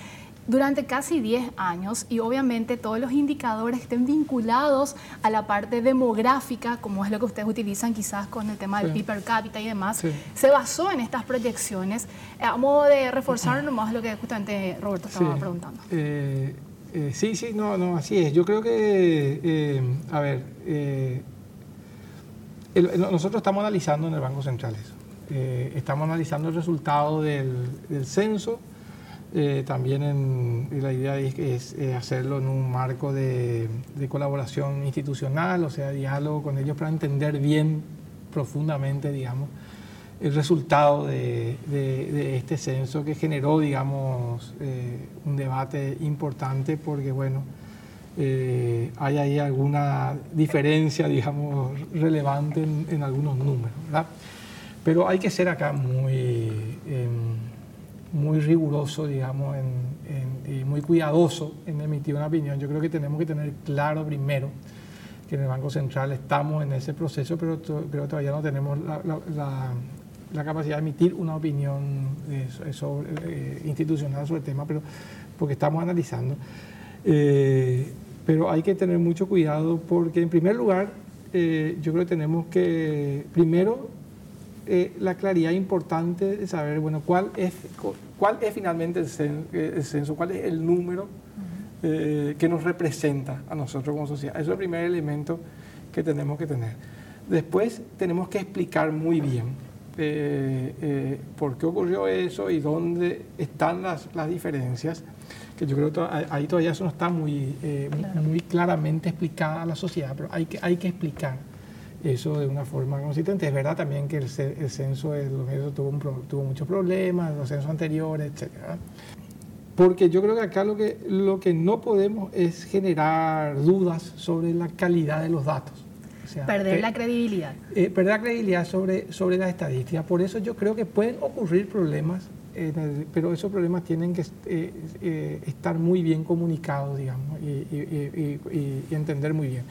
durante casi 10 años y obviamente todos los indicadores estén vinculados a la parte demográfica, como es lo que ustedes utilizan quizás con el tema del PIB per cápita y demás, se basó en estas proyecciones a modo de reforzar nomás lo que justamente Roberto estaba preguntando. Eh, eh, sí, sí, no, no, así es. Yo creo que, eh, a ver, nosotros estamos analizando en el Banco Central eso. estamos analizando el resultado del, del censo eh, también en, la idea es, eh, hacerlo en un marco de, colaboración institucional, o sea, diálogo con ellos para entender bien profundamente, digamos, el resultado de, este censo que generó, digamos, eh, un debate importante porque, bueno, hay ahí alguna diferencia, digamos, relevante en, algunos números, ¿verdad? Pero hay que ser acá muy... Muy riguroso, digamos, y muy cuidadoso en emitir una opinión. Yo creo que tenemos que tener claro primero que en el Banco Central estamos en ese proceso, pero creo que todavía no tenemos la, capacidad de emitir una opinión sobre, eh, institucional sobre el tema, pero porque estamos analizando. Eh, pero hay que tener mucho cuidado porque, en primer lugar, eh, yo creo que tenemos que, primero, eh, la claridad importante de saber, bueno, cuál es, cuál es finalmente el, censo, cuál es el número eh, que nos representa a nosotros como sociedad. Eso es el primer elemento que tenemos que tener. Después tenemos que explicar muy bien eh, por qué ocurrió eso y dónde están las, las diferencias, que yo creo que ahí todavía eso no está muy, muy claramente explicada a la sociedad, pero hay que, hay que explicar eso de una forma consistente. Es verdad también que el, censo de los tuvo, tuvo muchos problemas, los censos anteriores, etc. Porque yo creo que acá lo que, lo que no podemos es generar dudas sobre la calidad de los datos. perder la credibilidad. Eh, perder la credibilidad sobre, sobre las estadísticas. Por eso yo creo que pueden ocurrir problemas, pero esos problemas tienen que eh, eh, estar muy bien comunicados, digamos, y entender muy bien.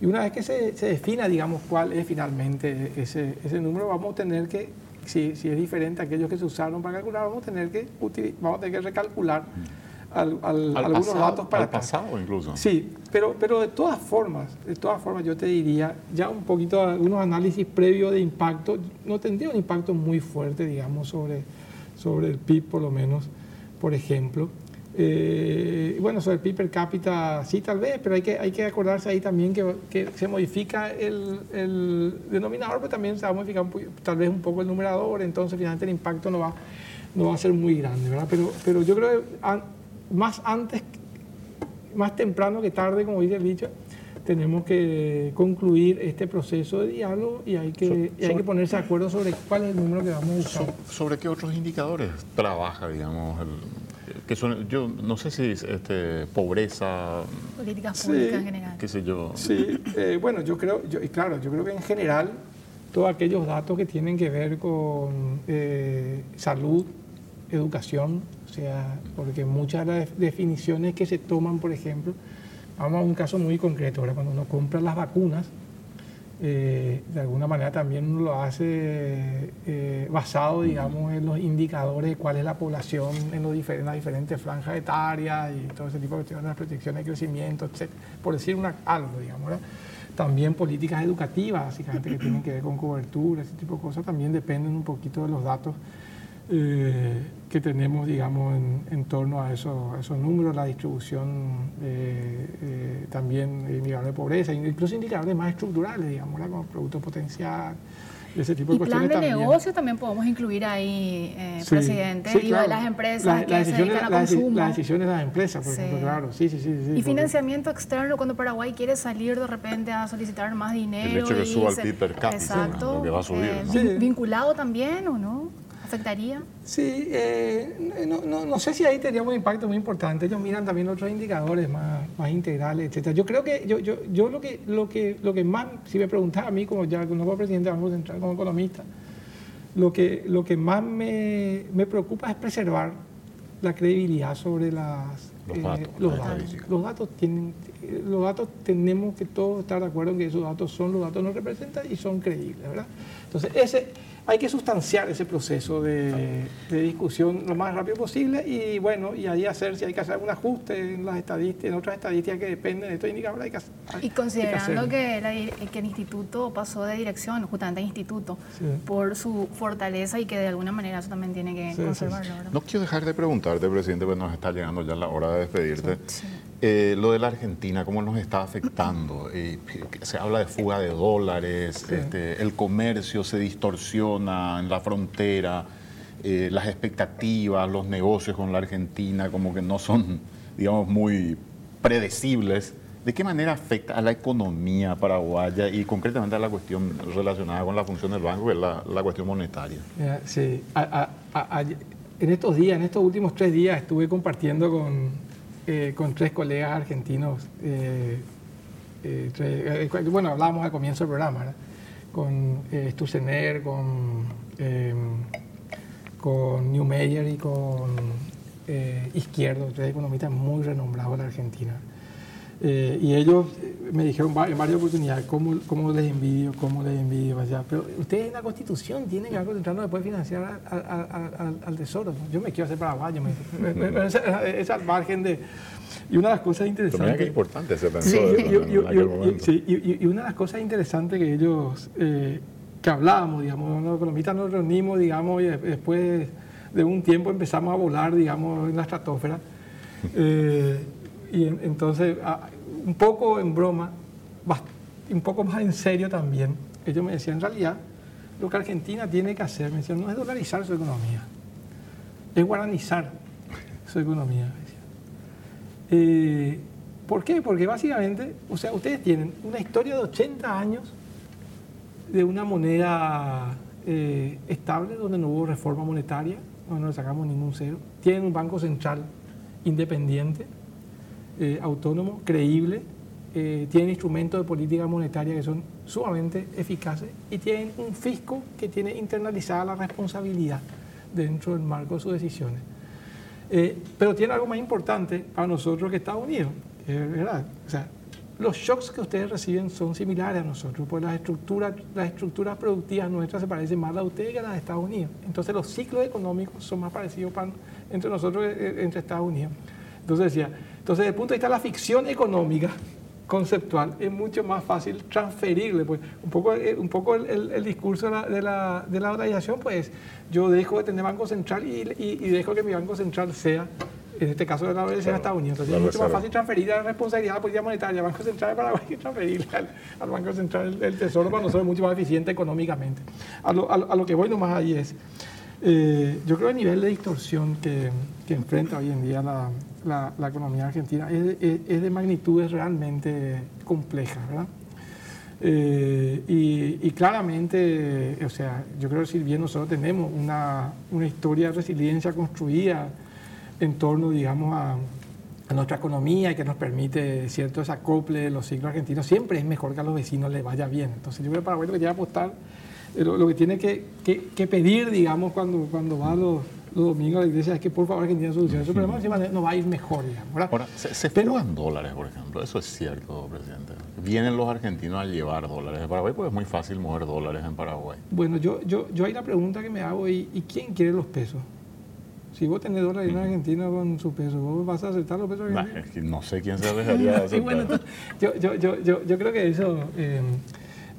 Y una vez que se, se defina, digamos, cuál es finalmente ese, ese, número, vamos a tener que, si, si, es diferente a aquellos que se usaron para calcular, vamos a tener que, vamos a tener que recalcular al, algunos datos para el pasado incluso. Sí, pero, pero de todas formas, de todas formas yo te diría, ya un poquito algunos análisis previos de impacto, no tendría un impacto muy fuerte, digamos, sobre, sobre el PIB por lo menos, por ejemplo. Eh, bueno, sobre el PIB per cápita sí tal vez, pero hay que, hay que acordarse ahí también que, que se modifica el, el, denominador, pero también se va a modificar tal vez un poco el numerador, entonces finalmente el impacto no va, no va a ser muy grande, ¿verdad? Pero, pero yo creo que más antes, más temprano que tarde, como dice el dicho, tenemos que concluir este proceso de diálogo y hay que, hay que ponerse de acuerdo sobre cuál es el número que vamos a usar. ¿Sobre qué otros indicadores trabaja, digamos, que son, yo no sé si es este, pobreza... Políticas públicas en general. Qué sé yo. Sí, eh, bueno, yo creo, yo, y claro, yo creo que en general todos aquellos datos que tienen que ver con eh, salud, educación, o sea, porque muchas de las definiciones que se toman, por ejemplo, vamos a un caso muy concreto, ahora cuando uno compra las vacunas, eh, de alguna manera también uno lo hace eh, basado, digamos, en los indicadores de cuál es la población en, los las diferentes franjas etarias y todo ese tipo de cuestiones, las protecciones de crecimiento, etc. Por decir una, algo, digamos. También políticas educativas, básicamente, que tienen que ver con cobertura, ese tipo de cosas, también dependen un poquito de los datos eh, que tenemos, digamos, en, torno a, eso, esos números, la distribución eh, eh, también de indicadores de pobreza, incluso indicadores más estructurales, digamos, como producto potencial, ese tipo de y plan de negocio también podemos incluir ahí, presidente, y de las empresas que se dedican a consumo. Las decisiones de las empresas, por ejemplo, claro, sí, sí, sí. y financiamiento externo cuando Paraguay quiere salir de repente a solicitar más dinero. El hecho que suba el PIB per cápita, exacto, que va a subir. ¿Vinculado también o no? ¿Afectaría? Sí, eh, no, no, no, sé si ahí tendría un impacto muy importante. Ellos miran también otros indicadores más, más integrales, etcétera. Yo creo que yo, yo, yo lo que lo que lo que más, si me preguntara a mí como ya como presidente del Banco Central, como economista, lo que lo que más me, me preocupa es preservar la credibilidad sobre las los, eh, datos, los, datos. los datos tienen los datos tenemos que todos estar de acuerdo en que esos datos son los datos nos representan y son creíbles, ¿verdad? Entonces ese hay que sustanciar ese proceso de, discusión lo más rápido posible y bueno, y ahí hacer, si hay que hacer algún ajuste en las estadísticas, en otras estadísticas que dependen de estos indicadores, hay que hacer. Y considerando que, que, el instituto pasó de dirección, justamente el instituto, por su fortaleza y que de alguna manera eso también tiene que conservarlo. no quiero dejar de preguntarte, presidente, pues nos está llegando ya la hora de despedirte. Eh, lo de la Argentina, ¿cómo nos está afectando? Eh, se habla de fuga de dólares, este, el comercio se distorsiona en la frontera, eh, las expectativas, los negocios con la Argentina como que no son, digamos, muy predecibles. ¿De qué manera afecta a la economía paraguaya y concretamente a la cuestión relacionada con la función del banco, que es la, cuestión monetaria? Sí, en estos días, en estos últimos tres días estuve compartiendo con eh, con tres colegas argentinos. Eh, eh, bueno, hablábamos al comienzo del programa, con Sturzener, con, con Newmeyer y con Izquierdo, tres economistas muy renombrados en la Argentina. Eh, y ellos me dijeron en varias oportunidades cómo, cómo les envidio, cómo les envidio allá. Pero ustedes en la Constitución tienen que Central después financiar al, Tesoro. Yo me quiero hacer paraguayo. es, al margen de... Y una de las cosas interesantes... Que importante ese sí, y, una de las cosas interesantes que ellos... Eh, que hablábamos, digamos, los economistas nos reunimos, digamos, y después de un tiempo empezamos a volar, digamos, en la estratosfera. Eh, y entonces, ah, un poco en broma, un poco más en serio también, ellos me decían, en realidad, lo que Argentina tiene que hacer, me decían, no es dolarizar su economía, es guaranizar su economía. Eh, ¿Por qué? Porque básicamente, o sea, ustedes tienen una historia de 80 años de una moneda eh, estable donde no hubo reforma monetaria, donde no le sacamos ningún cero. Tienen un banco central independiente, eh, autónomo, creíble, eh, tienen instrumentos de política monetaria que son sumamente eficaces y tienen un fisco que tiene internalizada la responsabilidad dentro del marco de sus decisiones. Eh, pero tiene algo más importante para nosotros que Estados Unidos, ¿verdad? O sea, los shocks que ustedes reciben son similares a nosotros, porque las estructuras, las estructuras productivas nuestras se parecen más a ustedes que a las de Estados Unidos. Entonces los ciclos económicos son más parecidos entre nosotros y eh, entre Estados Unidos. Entonces decía, entonces desde el punto de vista de la ficción económica, conceptual es mucho más fácil transferirle. Pues, un poco, eh, un poco el, discurso de la, de, la, organización, pues yo dejo de tener Banco Central y, y, dejo que mi Banco Central sea, en este caso de la organización de Estados Unidos. Entonces es mucho más fácil transferir la responsabilidad de la política monetaria al Banco Central de Paraguay que transferirle al, Banco Central del Tesoro para nosotros es mucho más eficiente económicamente. A lo, a, lo que voy nomás ahí es, eh, yo creo que el nivel de distorsión que, que enfrenta hoy en día la, la, economía argentina es, de magnitudes realmente complejas, ¿verdad? Eh, y, claramente, o sea, yo creo que si bien nosotros tenemos una, una historia de resiliencia construida en torno, digamos, a, nuestra economía y que nos permite cierto desacople de los ciclos argentinos, siempre es mejor que a los vecinos les vaya bien. Entonces yo creo que Paraguay lo que que apostar, eh, lo, que tiene que, que, pedir, digamos, cuando, cuando va a los los domingos a la iglesia es que por favor Argentina solucione ese problema, no va a ir mejor, digamos. Ahora, se, se dólares, por ejemplo, eso es cierto, presidente. Vienen los argentinos a llevar dólares de Paraguay, porque es muy fácil mover dólares en Paraguay. Bueno, yo, yo, yo hay la pregunta que me hago, ¿y, ¿y quién quiere los pesos? Si vos tenés dólares en Argentina con su peso, ¿vos vas a aceptar los pesos argentinos? que no sé quién se dejaría de aceptar. bueno, yo, yo, yo, yo, creo que eso... Eh,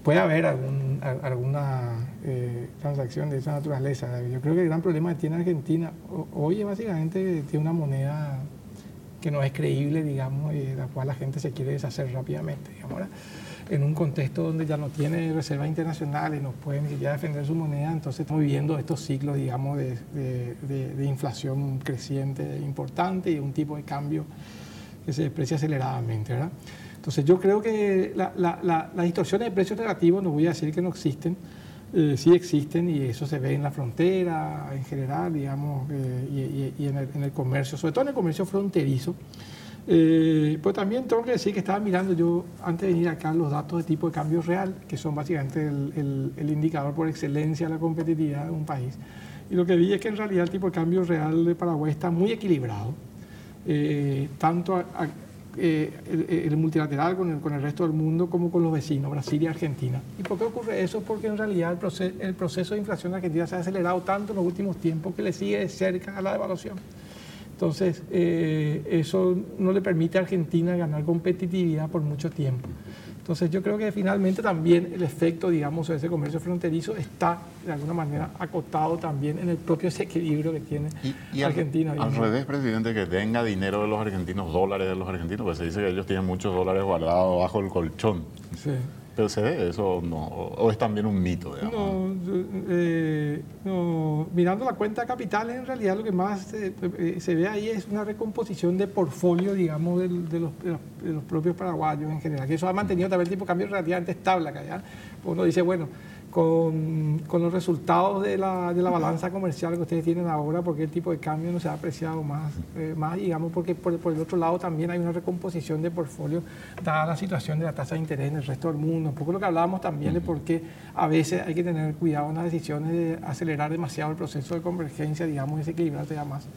puede haber algún, alguna eh, transacción de esa naturaleza. Yo creo que el gran problema que tiene Argentina hoy es básicamente tiene una moneda que no es creíble, digamos, y de la cual la gente se quiere deshacer rápidamente. Digamos, en un contexto donde ya no tiene reservas internacionales, no puede ni siquiera defender su moneda, entonces estamos viviendo estos ciclos, digamos, de, de, de inflación creciente importante y un tipo de cambio que se desprecia aceleradamente, ¿verdad? Entonces yo creo que las distorsiones de precios negativos, no voy a decir que no existen, eh, sí existen y eso se ve en la frontera en general, digamos, eh, y, en, el, comercio, sobre todo en el comercio fronterizo. Eh, pues también tengo que decir que estaba mirando yo antes de venir acá los datos de tipo de cambio real, que son básicamente el, indicador por excelencia de la competitividad de un país. Y lo que vi es que en realidad el tipo de cambio real de Paraguay está muy equilibrado, tanto a, eh, el, multilateral con el, con el, resto del mundo como con los vecinos, Brasil y Argentina. ¿Y por qué ocurre eso? Porque en realidad el, proceso, el proceso de inflación argentina se ha acelerado tanto en los últimos tiempos que le sigue de cerca a la devaluación. Entonces, eh, eso no le permite a Argentina ganar competitividad por mucho tiempo. Entonces yo creo que finalmente también el efecto, digamos, de ese comercio fronterizo está de alguna manera acotado también en el propio desequilibrio que tiene Argentina. Al, revés, presidente, que tenga dinero de los argentinos, dólares de los argentinos, pues se dice que ellos tienen muchos dólares guardados bajo el colchón. Sí. ¿Pero se ve eso no? ¿O es también un mito? Eh, no, mirando la cuenta de capitales, en realidad lo que más eh, se ve ahí es una recomposición de portfolio, digamos, de, los, propios paraguayos en general, que eso ha mantenido también el tipo de cambio relativamente estable acá. Uno dice, bueno, con, con, los resultados de la, de la, balanza comercial que ustedes tienen ahora, porque el tipo de cambio no se ha apreciado más, eh, más digamos, porque por, por, el otro lado también hay una recomposición de portfolio, dada la situación de la tasa de interés en el resto del mundo. Un poco lo que hablábamos también de por qué a veces hay que tener cuidado en las decisiones de acelerar demasiado el proceso de convergencia, digamos, y desequilibrarse ya más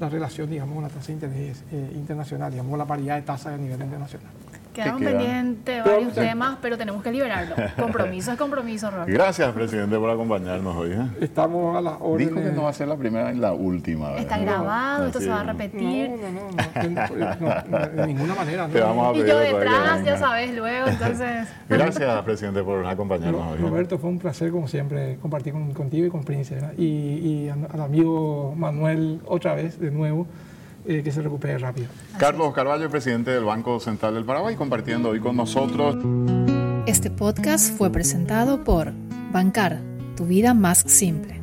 la relación, digamos, con la tasa de interés eh, internacional, digamos, la paridad de tasa a nivel internacional. Quedaron pendientes varios temas, pero tenemos que liberarlo. Compromiso es compromiso, Roberto. Gracias, presidente, por acompañarnos hoy. ¿eh? Estamos a las órdenes. Dijo que no va a ser la primera y la última. Está grabado, esto se va a repetir. No, no, no, de ninguna manera. Te y yo detrás, ya sabes, luego, entonces... Gracias, presidente, por acompañarnos hoy. Roberto, fue un placer, como siempre, compartir contigo y con Prince. Y, y al amigo Manuel, otra vez, de nuevo. Eh, que se recupere rápido. Carlos Carvalho, presidente del Banco Central del Paraguay, compartiendo hoy con nosotros. Este podcast fue presentado por Bancar, tu vida más simple.